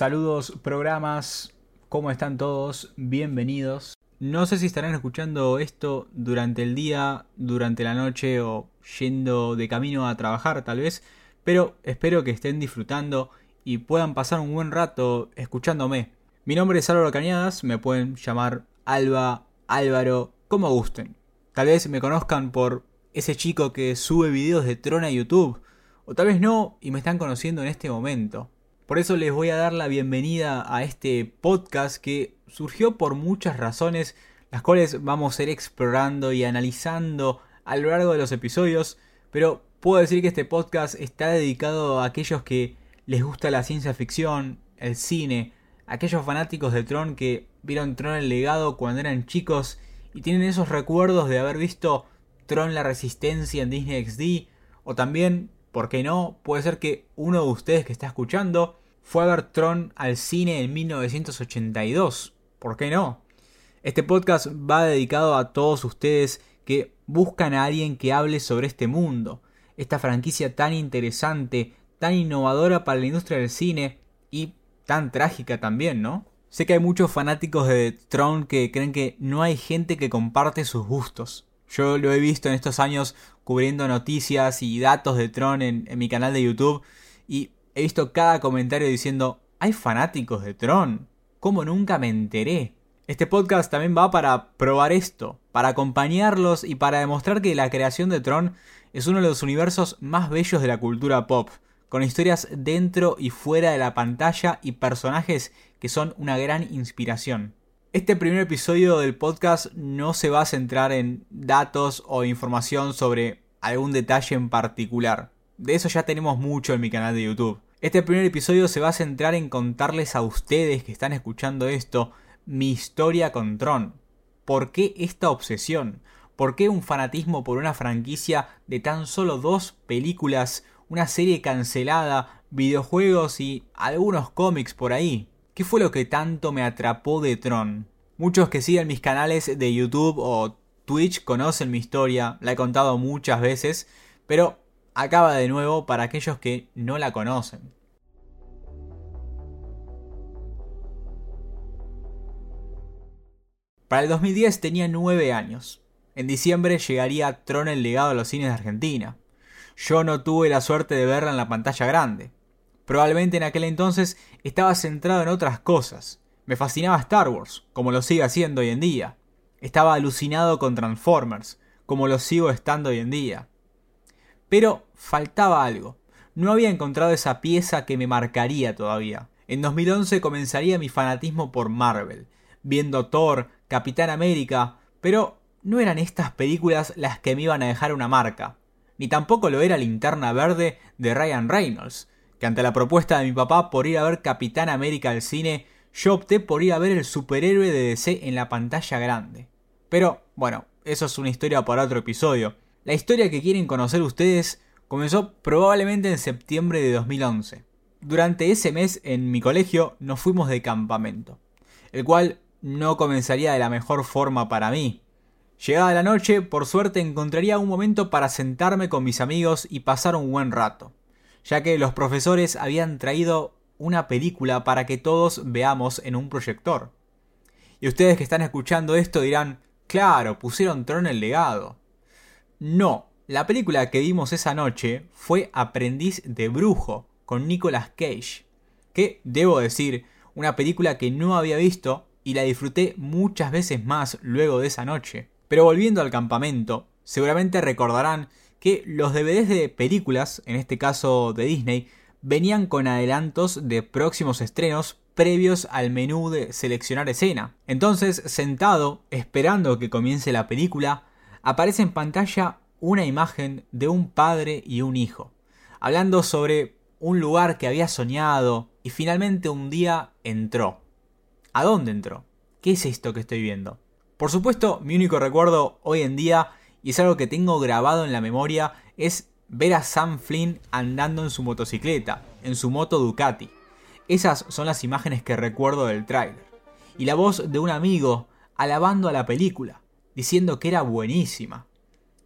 Saludos, programas, ¿cómo están todos? Bienvenidos. No sé si estarán escuchando esto durante el día, durante la noche o yendo de camino a trabajar tal vez, pero espero que estén disfrutando y puedan pasar un buen rato escuchándome. Mi nombre es Álvaro Cañadas, me pueden llamar Alba, Álvaro, como gusten. Tal vez me conozcan por ese chico que sube videos de Tron a YouTube, o tal vez no y me están conociendo en este momento. Por eso les voy a dar la bienvenida a este podcast que surgió por muchas razones, las cuales vamos a ir explorando y analizando a lo largo de los episodios, pero puedo decir que este podcast está dedicado a aquellos que les gusta la ciencia ficción, el cine, aquellos fanáticos de Tron que vieron Tron el legado cuando eran chicos y tienen esos recuerdos de haber visto Tron la Resistencia en Disney XD, o también, ¿por qué no? Puede ser que uno de ustedes que está escuchando fue a ver Tron al cine en 1982, ¿por qué no? Este podcast va dedicado a todos ustedes que buscan a alguien que hable sobre este mundo, esta franquicia tan interesante, tan innovadora para la industria del cine y tan trágica también, ¿no? Sé que hay muchos fanáticos de Tron que creen que no hay gente que comparte sus gustos. Yo lo he visto en estos años cubriendo noticias y datos de Tron en, mi canal de YouTube y he visto cada comentario diciendo, hay fanáticos de Tron. ¿Cómo nunca me enteré? Este podcast también va para probar esto, para acompañarlos y para demostrar que la creación de Tron es uno de los universos más bellos de la cultura pop, con historias dentro y fuera de la pantalla y personajes que son una gran inspiración. Este primer episodio del podcast no se va a centrar en datos o información sobre algún detalle en particular. De eso ya tenemos mucho en mi canal de YouTube. Este primer episodio se va a centrar en contarles a ustedes que están escuchando esto mi historia con Tron. ¿Por qué esta obsesión? ¿Por qué un fanatismo por una franquicia de tan solo dos películas, una serie cancelada, videojuegos y algunos cómics por ahí? ¿Qué fue lo que tanto me atrapó de Tron? Muchos que siguen mis canales de YouTube o Twitch conocen mi historia, la he contado muchas veces, pero acaba de nuevo para aquellos que no la conocen. Para el 2010 tenía 9 años. En diciembre llegaría Tron el legado a los cines de Argentina. Yo no tuve la suerte de verla en la pantalla grande. Probablemente en aquel entonces estaba centrado en otras cosas. Me fascinaba Star Wars, como lo sigue haciendo hoy en día. Estaba alucinado con Transformers, como lo sigo estando hoy en día. Pero faltaba algo. No había encontrado esa pieza que me marcaría todavía. En 2011 comenzaría mi fanatismo por Marvel, viendo Thor, Capitán América, pero no eran estas películas las que me iban a dejar una marca. Ni tampoco lo era Linterna Verde de Ryan Reynolds, que ante la propuesta de mi papá por ir a ver Capitán América al cine, yo opté por ir a ver el superhéroe de DC en la pantalla grande. Pero, bueno, eso es una historia para otro episodio. La historia que quieren conocer ustedes comenzó probablemente en septiembre de 2011. Durante ese mes en mi colegio nos fuimos de campamento, el cual no comenzaría de la mejor forma para mí. Llegada la noche, por suerte encontraría un momento para sentarme con mis amigos y pasar un buen rato ya que los profesores habían traído una película para que todos veamos en un proyector. Y ustedes que están escuchando esto dirán, claro, pusieron Tron el legado. No, la película que vimos esa noche fue Aprendiz de Brujo, con Nicolas Cage, que, debo decir, una película que no había visto y la disfruté muchas veces más luego de esa noche. Pero volviendo al campamento, seguramente recordarán que los DVDs de películas, en este caso de Disney, venían con adelantos de próximos estrenos previos al menú de seleccionar escena. Entonces, sentado, esperando que comience la película, aparece en pantalla una imagen de un padre y un hijo, hablando sobre un lugar que había soñado y finalmente un día entró. ¿A dónde entró? ¿Qué es esto que estoy viendo? Por supuesto, mi único recuerdo hoy en día y es algo que tengo grabado en la memoria, es ver a Sam Flynn andando en su motocicleta, en su moto Ducati. Esas son las imágenes que recuerdo del tráiler. Y la voz de un amigo alabando a la película, diciendo que era buenísima.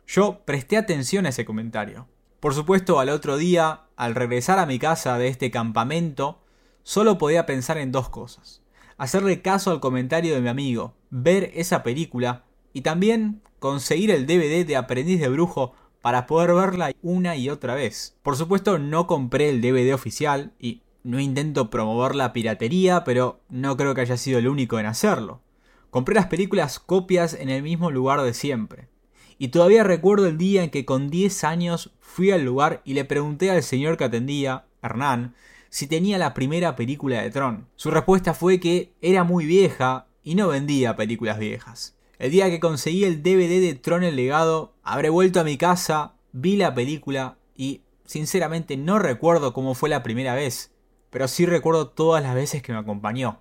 Yo presté atención a ese comentario. Por supuesto, al otro día, al regresar a mi casa de este campamento, solo podía pensar en dos cosas. Hacerle caso al comentario de mi amigo, ver esa película y también conseguir el DVD de Aprendiz de Brujo para poder verla una y otra vez. Por supuesto no compré el DVD oficial y no intento promover la piratería, pero no creo que haya sido el único en hacerlo. Compré las películas copias en el mismo lugar de siempre. Y todavía recuerdo el día en que con 10 años fui al lugar y le pregunté al señor que atendía, Hernán, si tenía la primera película de Tron. Su respuesta fue que era muy vieja y no vendía películas viejas. El día que conseguí el DVD de Tron el legado, habré vuelto a mi casa, vi la película y sinceramente no recuerdo cómo fue la primera vez pero sí recuerdo todas las veces que me acompañó.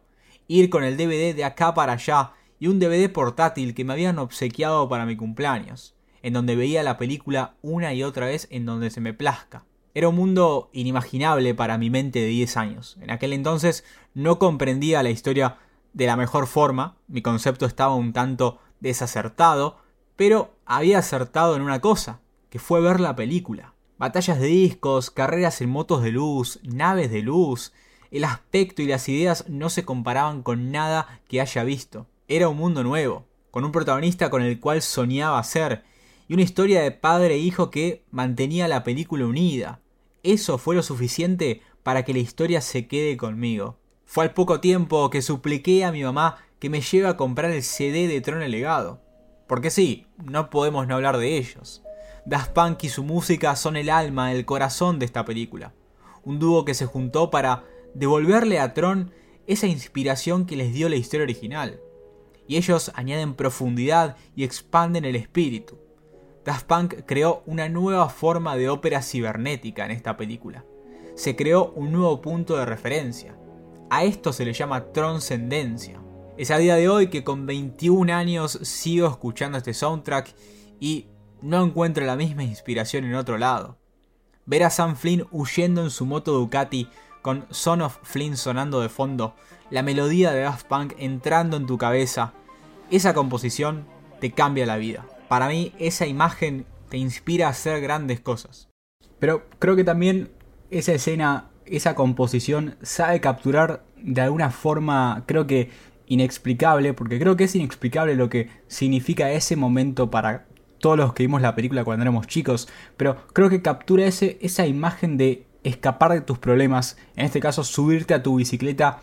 Ir con el DVD de acá para allá y un DVD portátil que me habían obsequiado para mi cumpleaños, en donde veía la película una y otra vez en donde se me plazca. Era un mundo inimaginable para mi mente de 10 años. En aquel entonces no comprendía la historia de la mejor forma, mi concepto estaba un tanto desacertado, pero había acertado en una cosa, que fue ver la película. Batallas de discos, carreras en motos de luz, naves de luz. El aspecto y las ideas no se comparaban con nada que haya visto. Era un mundo nuevo, con un protagonista con el cual soñaba ser, y una historia de padre e hijo que mantenía la película unida. Eso fue lo suficiente para que la historia se quede conmigo. Fue al poco tiempo que supliqué a mi mamá que me lleve a comprar el CD de Tron el Legado. Porque sí, no podemos no hablar de ellos. Daft Punk y su música son el alma, el corazón de esta película. Un dúo que se juntó para devolverle a Tron esa inspiración que les dio la historia original. Y ellos añaden profundidad y expanden el espíritu. Daft Punk creó una nueva forma de ópera cibernética en esta película. Se creó un nuevo punto de referencia. A esto se le llama trascendencia. Es a día de hoy que con 21 años sigo escuchando este soundtrack y no encuentro la misma inspiración en otro lado. Ver a Sam Flynn huyendo en su moto Ducati con Son of Flynn sonando de fondo, la melodía de Daft Punk entrando en tu cabeza, esa composición te cambia la vida. Para mí esa imagen te inspira a hacer grandes cosas. Pero creo que también esa escena, esa composición sabe capturar de alguna forma, creo que inexplicable, porque creo que es inexplicable lo que significa ese momento para todos los que vimos la película cuando éramos chicos, pero creo que captura ese, esa imagen de escapar de tus problemas, en este caso subirte a tu bicicleta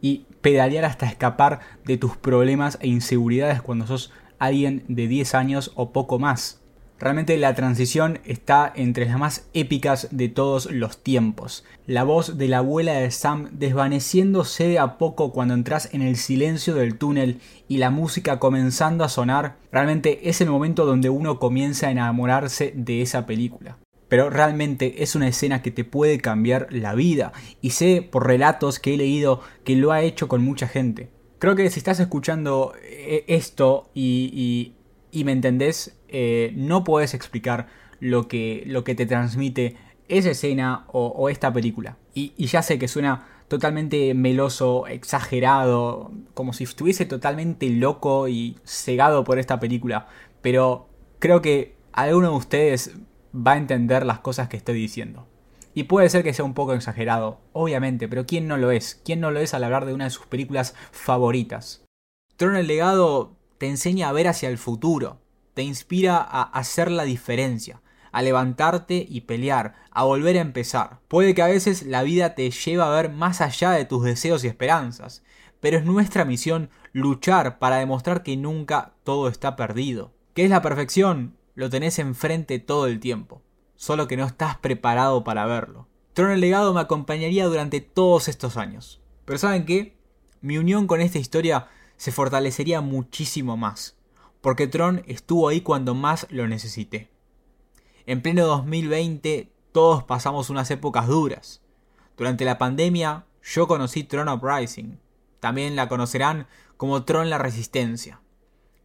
y pedalear hasta escapar de tus problemas e inseguridades cuando sos alguien de 10 años o poco más. Realmente la transición está entre las más épicas de todos los tiempos. La voz de la abuela de Sam desvaneciéndose de a poco cuando entras en el silencio del túnel y la música comenzando a sonar, realmente es el momento donde uno comienza a enamorarse de esa película. Pero realmente es una escena que te puede cambiar la vida y sé por relatos que he leído que lo ha hecho con mucha gente. Creo que si estás escuchando eh, esto y, y me entendés, eh, no puedes explicar lo que, lo que te transmite esa escena o, esta película. Y, ya sé que suena totalmente meloso, exagerado, como si estuviese totalmente loco y cegado por esta película, pero creo que alguno de ustedes va a entender las cosas que estoy diciendo. Y puede ser que sea un poco exagerado, obviamente, pero ¿quién no lo es? ¿Quién no lo es al hablar de una de sus películas favoritas? Tron el legado te enseña a ver hacia el futuro, te inspira a hacer la diferencia, a levantarte y pelear, a volver a empezar. Puede que a veces la vida te lleve a ver más allá de tus deseos y esperanzas, pero es nuestra misión luchar para demostrar que nunca todo está perdido. ¿Qué es la perfección? Lo tenés enfrente todo el tiempo, solo que no estás preparado para verlo. Tron el legado me acompañaría durante todos estos años. Pero ¿saben qué? Mi unión con esta historia se fortalecería muchísimo más, porque Tron estuvo ahí cuando más lo necesité. En pleno 2020 todos pasamos unas épocas duras. Durante la pandemia yo conocí Tron Uprising, también la conocerán como Tron la Resistencia.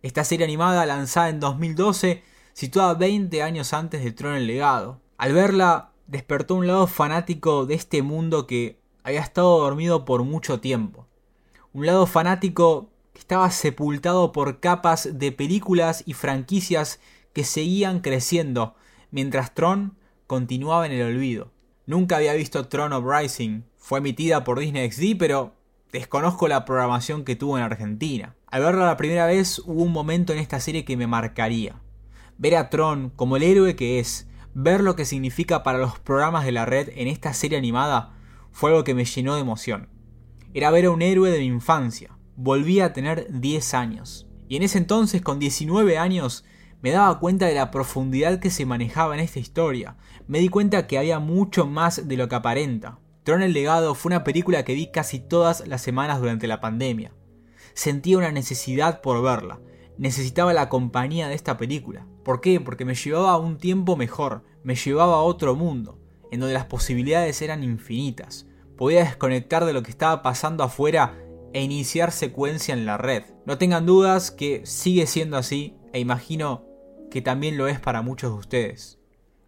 Esta serie animada lanzada en 2012 situada 20 años antes de Tron el Legado. Al verla despertó un lado fanático de este mundo que había estado dormido por mucho tiempo. Un lado fanático estaba sepultado por capas de películas y franquicias que seguían creciendo, mientras Tron continuaba en el olvido. Nunca había visto Throne of Rising. Fue emitida por Disney XD, pero desconozco la programación que tuvo en Argentina. Al verla la primera vez hubo un momento en esta serie que me marcaría. Ver a Tron como el héroe que es, ver lo que significa para los programas de la red en esta serie animada, fue algo que me llenó de emoción. Era ver a un héroe de mi infancia. Volví a tener 10 años. Y en ese entonces, con 19 años, me daba cuenta de la profundidad que se manejaba en esta historia. Me di cuenta que había mucho más de lo que aparenta. Tron el Legado fue una película que vi casi todas las semanas durante la pandemia. Sentía una necesidad por verla. Necesitaba la compañía de esta película. ¿Por qué? Porque me llevaba a un tiempo mejor, me llevaba a otro mundo, en donde las posibilidades eran infinitas. Podía desconectar de lo que estaba pasando afuera e iniciar secuencia en la red. No tengan dudas que sigue siendo así e imagino que también lo es para muchos de ustedes.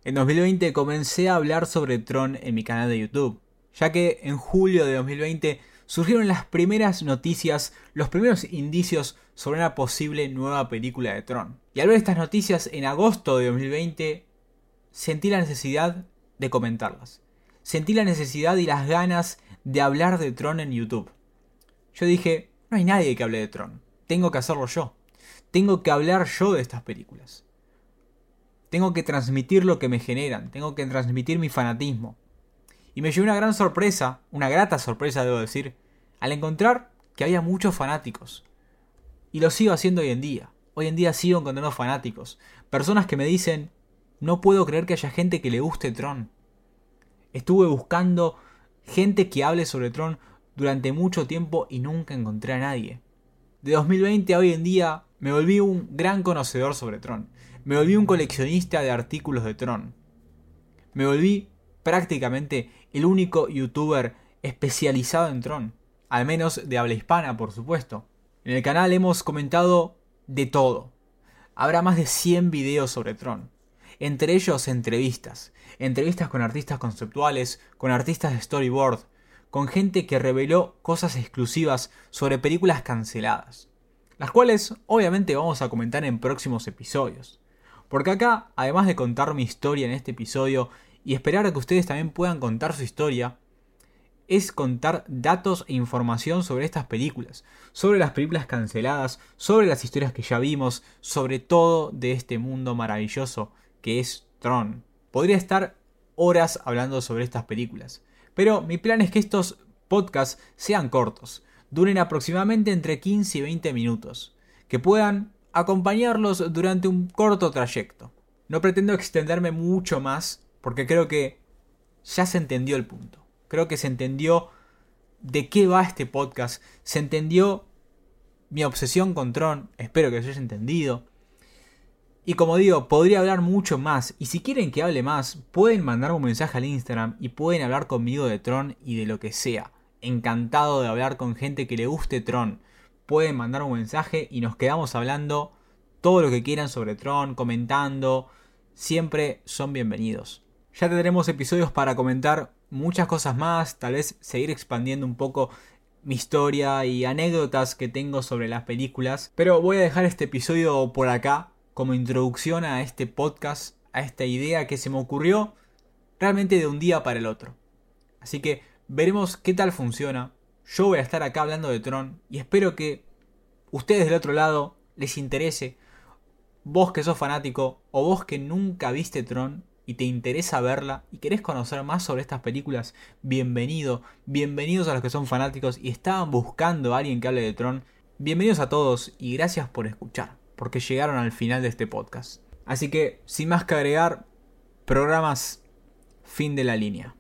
En 2020 comencé a hablar sobre Tron en mi canal de YouTube, ya que en julio de 2020 surgieron las primeras noticias, los primeros indicios sobre una posible nueva película de Tron. Y al ver estas noticias en agosto de 2020, sentí la necesidad de comentarlas. Sentí la necesidad y las ganas de hablar de Tron en YouTube. Yo dije, no hay nadie que hable de Tron, tengo que hacerlo yo. Tengo que hablar yo de estas películas. Tengo que transmitir lo que me generan, tengo que transmitir mi fanatismo. Y me llevé una gran sorpresa, una grata sorpresa debo decir, al encontrar que había muchos fanáticos. Y lo sigo haciendo hoy en día. Hoy en día sigo encontrando fanáticos. Personas que me dicen, no puedo creer que haya gente que le guste Tron. Estuve buscando gente que hable sobre Tron durante mucho tiempo y nunca encontré a nadie. De 2020 a hoy en día me volví un gran conocedor sobre Tron. Me volví un coleccionista de artículos de Tron. Me volví prácticamente el único youtuber especializado en Tron. Al menos de habla hispana, por supuesto. En el canal hemos comentado de todo. Habrá más de 100 videos sobre Tron. Entre ellos entrevistas. Entrevistas con artistas conceptuales, con artistas de storyboard, con gente que reveló cosas exclusivas sobre películas canceladas las cuales obviamente vamos a comentar en próximos episodios. Porque acá, además de contar mi historia en este episodio y esperar a que ustedes también puedan contar su historia, es contar datos e información sobre estas películas, sobre las películas canceladas, sobre las historias que ya vimos, sobre todo de este mundo maravilloso que es Tron. Podría estar horas hablando sobre estas películas, pero mi plan es que estos podcasts sean cortos, duren aproximadamente entre 15 y 20 minutos, que puedan acompañarlos durante un corto trayecto. No pretendo extenderme mucho más porque creo que ya se entendió el punto. Creo que se entendió de qué va este podcast, se entendió mi obsesión con Tron, espero que se haya entendido. Y como digo, podría hablar mucho más. Y si quieren que hable más, pueden mandarme un mensaje al Instagram y pueden hablar conmigo de Tron y de lo que sea encantado de hablar con gente que le guste Tron. Pueden mandar un mensaje y nos quedamos hablando todo lo que quieran sobre Tron, comentando. Siempre son bienvenidos. Ya tendremos episodios para comentar muchas cosas más, tal vez seguir expandiendo un poco mi historia y anécdotas que tengo sobre las películas. Pero voy a dejar este episodio por acá como introducción a este podcast, a esta idea que se me ocurrió realmente de un día para el otro. Así que Veremos qué tal funciona. Yo voy a estar acá hablando de Tron y espero que ustedes del otro lado les interese. Vos que sos fanático o vos que nunca viste Tron y te interesa verla y querés conocer más sobre estas películas, bienvenido, bienvenidos a los que son fanáticos y estaban buscando a alguien que hable de Tron. Bienvenidos a todos y gracias por escuchar, porque llegaron al final de este podcast. Así que, sin más que agregar, programas fin de la línea.